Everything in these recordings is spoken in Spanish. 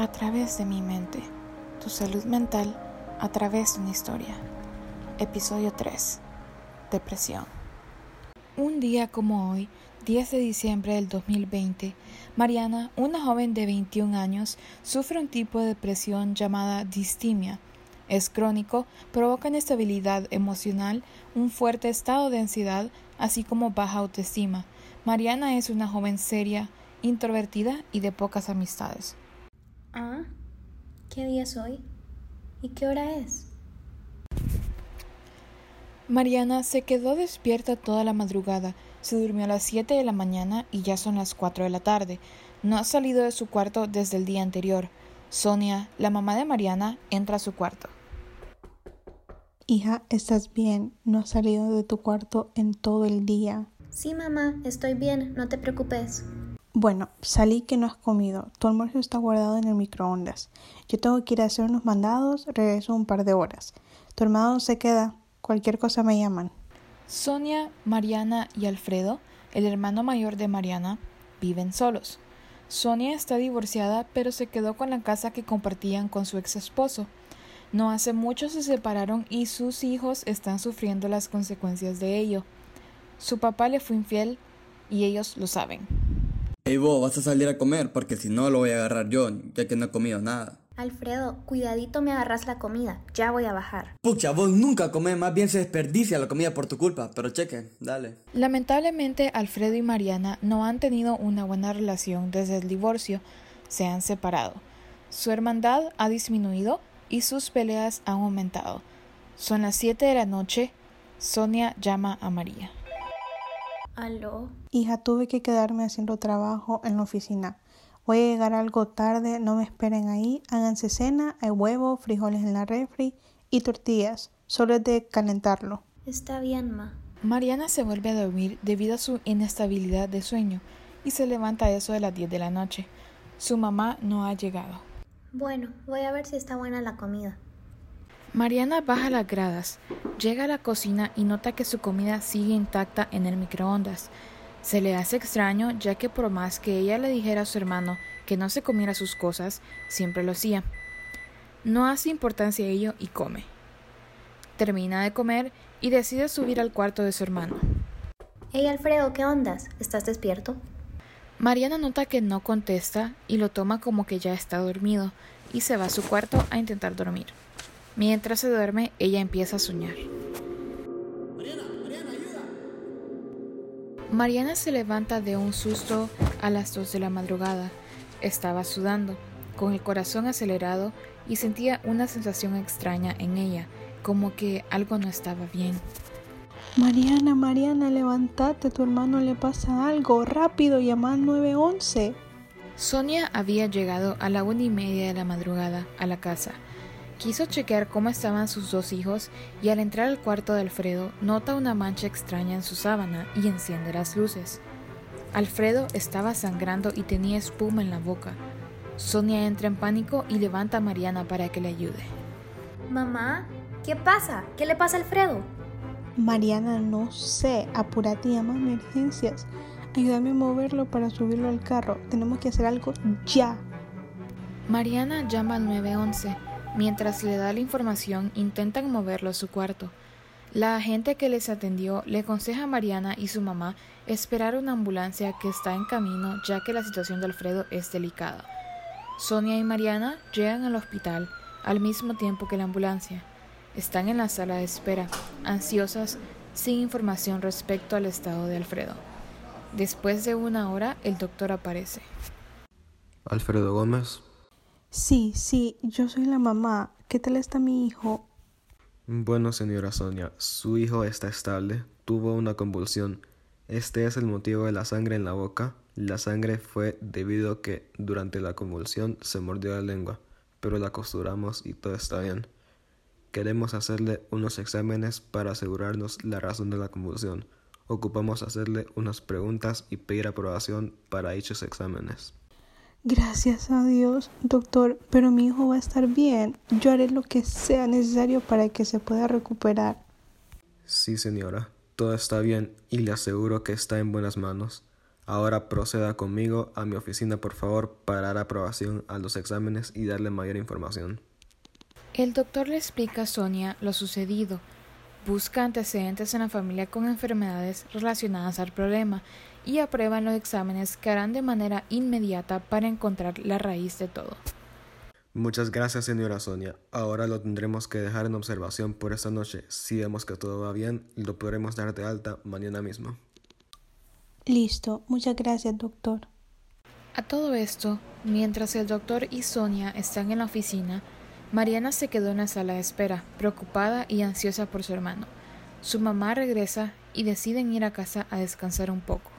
A través de mi mente, tu salud mental a través de una historia. Episodio 3. Depresión. Un día como hoy, 10 de diciembre del 2020, Mariana, una joven de 21 años, sufre un tipo de depresión llamada distimia. Es crónico, provoca inestabilidad emocional, un fuerte estado de ansiedad, así como baja autoestima. Mariana es una joven seria, introvertida y de pocas amistades. Ah, ¿qué día es hoy? ¿Y qué hora es? Mariana se quedó despierta toda la madrugada, se durmió a las 7 de la mañana y ya son las 4 de la tarde. No ha salido de su cuarto desde el día anterior. Sonia, la mamá de Mariana, entra a su cuarto. Hija, ¿estás bien? No has salido de tu cuarto en todo el día. Sí, mamá, estoy bien, no te preocupes. Bueno, salí que no has comido. Tu almuerzo está guardado en el microondas. Yo tengo que ir a hacer unos mandados, regreso un par de horas. Tu hermano se queda. Cualquier cosa me llaman. Sonia, Mariana y Alfredo, el hermano mayor de Mariana, viven solos. Sonia está divorciada, pero se quedó con la casa que compartían con su ex esposo. No hace mucho se separaron y sus hijos están sufriendo las consecuencias de ello. Su papá le fue infiel y ellos lo saben. Hey vos, vas a salir a comer porque si no lo voy a agarrar yo, ya que no he comido nada. Alfredo, cuidadito me agarras la comida, ya voy a bajar. Pucha, vos nunca comés, más bien se desperdicia la comida por tu culpa, pero cheque, dale. Lamentablemente, Alfredo y Mariana no han tenido una buena relación desde el divorcio, se han separado. Su hermandad ha disminuido y sus peleas han aumentado. Son las 7 de la noche, Sonia llama a María. ¿Aló? Hija, tuve que quedarme haciendo trabajo en la oficina. Voy a llegar algo tarde, no me esperen ahí. Háganse cena, hay huevo, frijoles en la refri y tortillas. Solo es de calentarlo. Está bien, ma. Mariana se vuelve a dormir debido a su inestabilidad de sueño y se levanta a eso de las 10 de la noche. Su mamá no ha llegado. Bueno, voy a ver si está buena la comida. Mariana baja las gradas, llega a la cocina y nota que su comida sigue intacta en el microondas. Se le hace extraño ya que por más que ella le dijera a su hermano que no se comiera sus cosas, siempre lo hacía. No hace importancia a ello y come. Termina de comer y decide subir al cuarto de su hermano. Hey Alfredo, ¿qué ondas? ¿Estás despierto? Mariana nota que no contesta y lo toma como que ya está dormido y se va a su cuarto a intentar dormir. Mientras se duerme, ella empieza a soñar. Mariana, Mariana, ayuda. Mariana se levanta de un susto a las 2 de la madrugada. Estaba sudando, con el corazón acelerado y sentía una sensación extraña en ella, como que algo no estaba bien. Mariana, Mariana, levántate, tu hermano le pasa algo. Rápido, llama al 911. Sonia había llegado a la una y media de la madrugada a la casa. Quiso chequear cómo estaban sus dos hijos y al entrar al cuarto de Alfredo nota una mancha extraña en su sábana y enciende las luces. Alfredo estaba sangrando y tenía espuma en la boca. Sonia entra en pánico y levanta a Mariana para que le ayude. Mamá, ¿qué pasa? ¿Qué le pasa a Alfredo? Mariana, no sé. Apúrate, llama a emergencias. Ayúdame a moverlo para subirlo al carro. Tenemos que hacer algo ya. Mariana llama al 911. Mientras le da la información, intentan moverlo a su cuarto. La agente que les atendió le aconseja a Mariana y su mamá esperar una ambulancia que está en camino ya que la situación de Alfredo es delicada. Sonia y Mariana llegan al hospital al mismo tiempo que la ambulancia. Están en la sala de espera, ansiosas, sin información respecto al estado de Alfredo. Después de una hora, el doctor aparece. Alfredo Gómez. Sí, sí, yo soy la mamá. ¿Qué tal está mi hijo? Bueno, señora Sonia, su hijo está estable, tuvo una convulsión. Este es el motivo de la sangre en la boca. La sangre fue debido a que durante la convulsión se mordió la lengua, pero la costuramos y todo está bien. Queremos hacerle unos exámenes para asegurarnos la razón de la convulsión. Ocupamos hacerle unas preguntas y pedir aprobación para dichos exámenes. Gracias a Dios, doctor, pero mi hijo va a estar bien. Yo haré lo que sea necesario para que se pueda recuperar. Sí, señora, todo está bien y le aseguro que está en buenas manos. Ahora proceda conmigo a mi oficina, por favor, para dar aprobación a los exámenes y darle mayor información. El doctor le explica a Sonia lo sucedido. Busca antecedentes en la familia con enfermedades relacionadas al problema y aprueban los exámenes que harán de manera inmediata para encontrar la raíz de todo. Muchas gracias, señora Sonia. Ahora lo tendremos que dejar en observación por esta noche. Si vemos que todo va bien, lo podremos dar de alta mañana mismo. Listo, muchas gracias, doctor. A todo esto, mientras el doctor y Sonia están en la oficina, Mariana se quedó en la sala de espera, preocupada y ansiosa por su hermano. Su mamá regresa y deciden ir a casa a descansar un poco.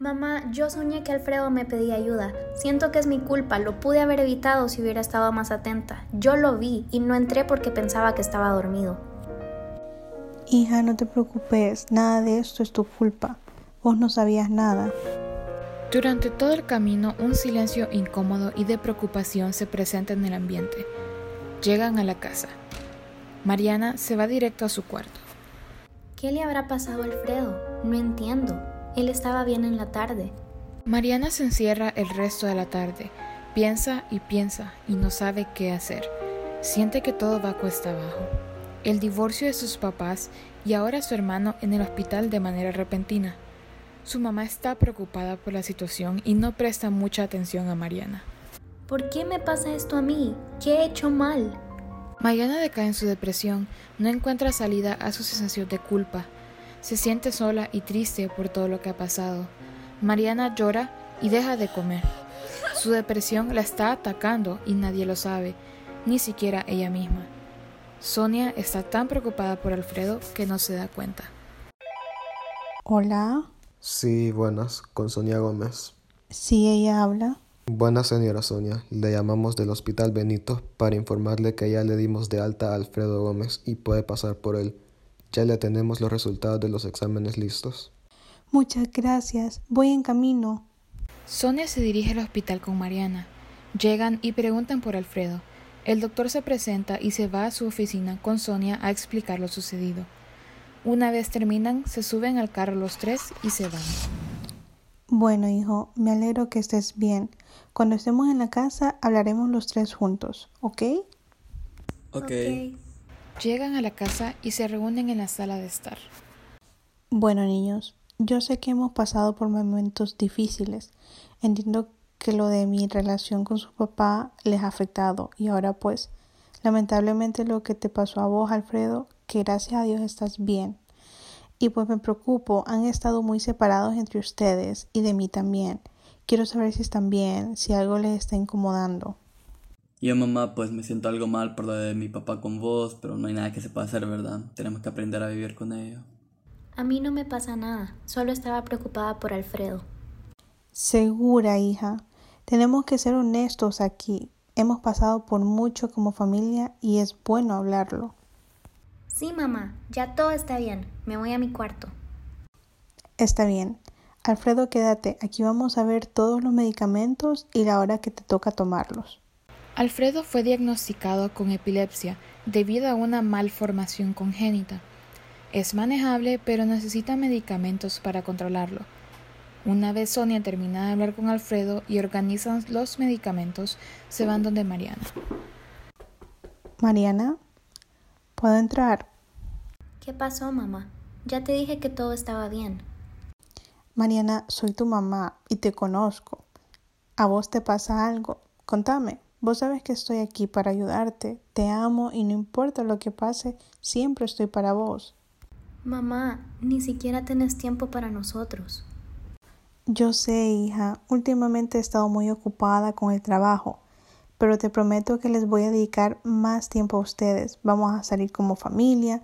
Mamá, yo soñé que Alfredo me pedía ayuda. Siento que es mi culpa, lo pude haber evitado si hubiera estado más atenta. Yo lo vi y no entré porque pensaba que estaba dormido. Hija, no te preocupes, nada de esto es tu culpa. Vos no sabías nada. Durante todo el camino, un silencio incómodo y de preocupación se presenta en el ambiente. Llegan a la casa. Mariana se va directo a su cuarto. ¿Qué le habrá pasado a Alfredo? No entiendo. Él estaba bien en la tarde. Mariana se encierra el resto de la tarde. Piensa y piensa y no sabe qué hacer. Siente que todo va cuesta abajo. El divorcio de sus papás y ahora su hermano en el hospital de manera repentina. Su mamá está preocupada por la situación y no presta mucha atención a Mariana. ¿Por qué me pasa esto a mí? ¿Qué he hecho mal? Mariana decae en su depresión, no encuentra salida a su sensación de culpa. Se siente sola y triste por todo lo que ha pasado. Mariana llora y deja de comer. Su depresión la está atacando y nadie lo sabe, ni siquiera ella misma. Sonia está tan preocupada por Alfredo que no se da cuenta. Hola. Sí, buenas, con Sonia Gómez. Sí, ella habla. Buenas, señora Sonia. Le llamamos del Hospital Benito para informarle que ya le dimos de alta a Alfredo Gómez y puede pasar por él. Ya le tenemos los resultados de los exámenes listos. Muchas gracias. Voy en camino. Sonia se dirige al hospital con Mariana. Llegan y preguntan por Alfredo. El doctor se presenta y se va a su oficina con Sonia a explicar lo sucedido. Una vez terminan, se suben al carro los tres y se van. Bueno, hijo, me alegro que estés bien. Cuando estemos en la casa hablaremos los tres juntos, ¿ok? Ok. Ok. Llegan a la casa y se reúnen en la sala de estar. Bueno, niños, yo sé que hemos pasado por momentos difíciles. Entiendo que lo de mi relación con su papá les ha afectado y ahora pues, lamentablemente lo que te pasó a vos, Alfredo, que gracias a Dios estás bien. Y pues me preocupo, han estado muy separados entre ustedes y de mí también. Quiero saber si están bien, si algo les está incomodando. Yo, mamá, pues me siento algo mal por lo de mi papá con vos, pero no hay nada que se pueda hacer, ¿verdad? Tenemos que aprender a vivir con ello. A mí no me pasa nada, solo estaba preocupada por Alfredo. Segura, hija. Tenemos que ser honestos aquí. Hemos pasado por mucho como familia y es bueno hablarlo. Sí, mamá, ya todo está bien. Me voy a mi cuarto. Está bien. Alfredo, quédate. Aquí vamos a ver todos los medicamentos y la hora que te toca tomarlos. Alfredo fue diagnosticado con epilepsia debido a una malformación congénita. Es manejable, pero necesita medicamentos para controlarlo. Una vez Sonia termina de hablar con Alfredo y organizan los medicamentos, se van donde Mariana. Mariana, ¿puedo entrar? ¿Qué pasó, mamá? Ya te dije que todo estaba bien. Mariana, soy tu mamá y te conozco. ¿A vos te pasa algo? Contame. Vos sabes que estoy aquí para ayudarte. Te amo y no importa lo que pase, siempre estoy para vos. Mamá, ni siquiera tenés tiempo para nosotros. Yo sé, hija, últimamente he estado muy ocupada con el trabajo, pero te prometo que les voy a dedicar más tiempo a ustedes. Vamos a salir como familia.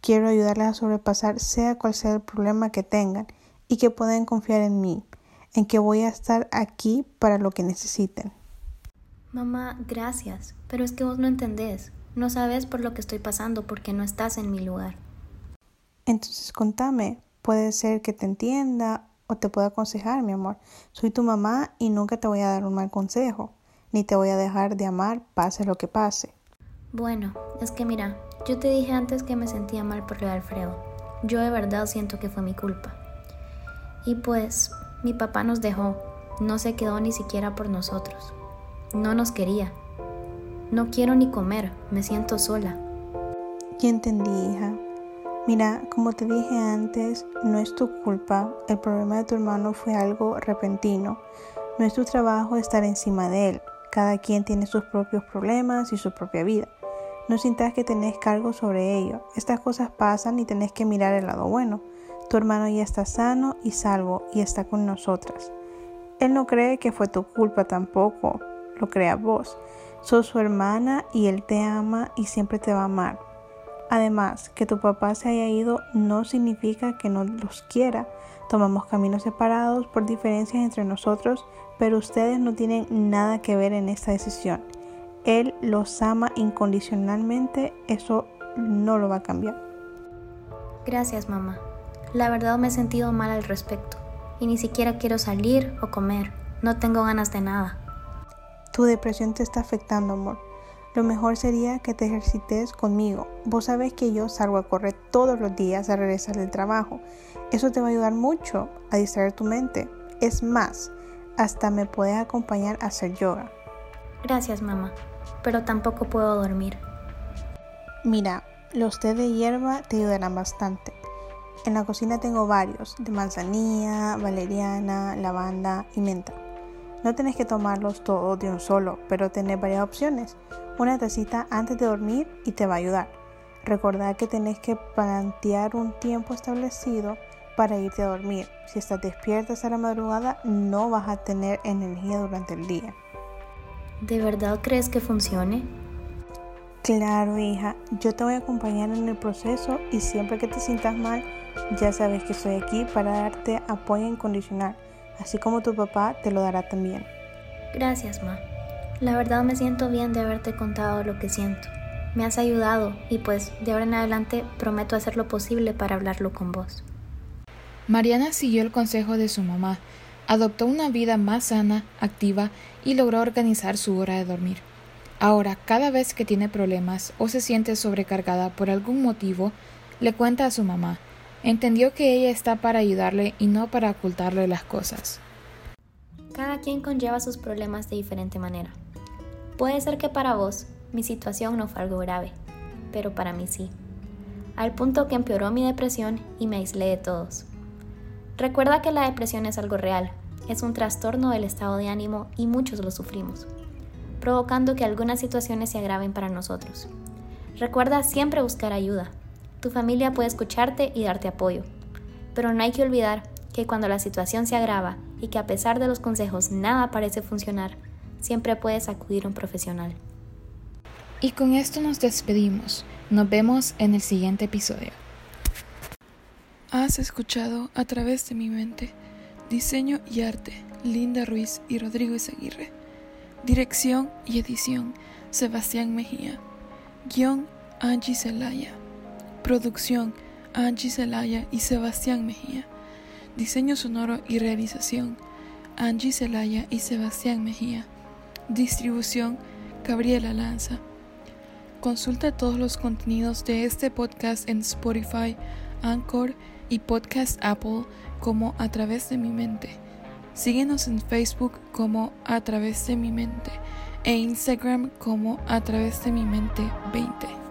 Quiero ayudarles a sobrepasar sea cual sea el problema que tengan y que puedan confiar en mí, en que voy a estar aquí para lo que necesiten. Mamá, gracias, pero es que vos no entendés. No sabes por lo que estoy pasando porque no estás en mi lugar. Entonces contame, puede ser que te entienda o te pueda aconsejar, mi amor. Soy tu mamá y nunca te voy a dar un mal consejo, ni te voy a dejar de amar pase lo que pase. Bueno, es que mira, yo te dije antes que me sentía mal por lo de Alfredo. Yo de verdad siento que fue mi culpa. Y pues, Mi papá nos dejó, no se quedó ni siquiera por nosotros. No nos quería. No quiero ni comer, me siento sola. Ya entendí, hija. Mira, como te dije antes, no es tu culpa. El problema de tu hermano fue algo repentino. No es tu trabajo estar encima de él. Cada quien tiene sus propios problemas y su propia vida. No sintas que tenés cargo sobre ello. Estas cosas pasan y tenés que mirar el lado bueno. Tu hermano ya está sano y salvo y está con nosotras. Él no cree que fue tu culpa tampoco, lo creas vos. Sos su hermana y él te ama y siempre te va a amar. Además, que tu papá se haya ido no significa que no los quiera. Tomamos caminos separados por diferencias entre nosotros, pero ustedes no tienen nada que ver en esta decisión. Él los ama incondicionalmente, eso no lo va a cambiar. Gracias, mamá. La verdad me he sentido mal al respecto y ni siquiera quiero salir o comer. No tengo ganas de nada. Tu depresión te está afectando, amor. Lo mejor sería que te ejercites conmigo. Vos sabés que yo salgo a correr todos los días a regresar del trabajo. Eso te va a ayudar mucho a distraer tu mente. Es más, hasta me puedes acompañar a hacer yoga. Gracias, mamá, pero tampoco puedo dormir. Mira, los té de hierba te ayudarán bastante. En la cocina tengo varios, de manzanilla, valeriana, lavanda y menta. No tenés que tomarlos todos de un solo, pero tenés varias opciones. Una tacita antes de dormir y te va a ayudar. Recordad que tenés que plantear un tiempo establecido para irte a dormir. Si estás despierta a la madrugada, no vas a tener energía durante el día. ¿De verdad crees que funcione? Claro, hija, yo te voy a acompañar en el proceso y siempre que te sientas mal, ya sabes que estoy aquí para darte apoyo incondicional, así como tu papá te lo dará también. Gracias, Ma. La verdad me siento bien de haberte contado lo que siento. Me has ayudado y pues de ahora en adelante prometo hacer lo posible para hablarlo con vos. Mariana siguió el consejo de su mamá, adoptó una vida más sana, activa y logró organizar su hora de dormir. Ahora, cada vez que tiene problemas o se siente sobrecargada por algún motivo, le cuenta a su mamá. Entendió que ella está para ayudarle y no para ocultarle las cosas. Cada quien conlleva sus problemas de diferente manera. Puede ser que para vos mi situación no fue algo grave, pero para mí sí. Al punto que empeoró mi depresión y me aislé de todos. Recuerda que la depresión es algo real, es un trastorno del estado de ánimo y muchos lo sufrimos provocando que algunas situaciones se agraven para nosotros. Recuerda siempre buscar ayuda. Tu familia puede escucharte y darte apoyo, pero no hay que olvidar que cuando la situación se agrava y que a pesar de los consejos nada parece funcionar, siempre puedes acudir a un profesional. Y con esto nos despedimos. Nos vemos en el siguiente episodio. Has escuchado a través de mi mente diseño y arte Linda Ruiz y Rodrigo Izaguirre. Dirección y edición Sebastián Mejía. Guión Angie Zelaya. Producción Angie Zelaya y Sebastián Mejía. Diseño sonoro y realización Angie Zelaya y Sebastián Mejía. Distribución Gabriela Lanza. Consulta todos los contenidos de este podcast en Spotify, Anchor y Podcast Apple como a través de mi mente. Síguenos en Facebook como A través de mi mente e Instagram como A través de mi mente 20.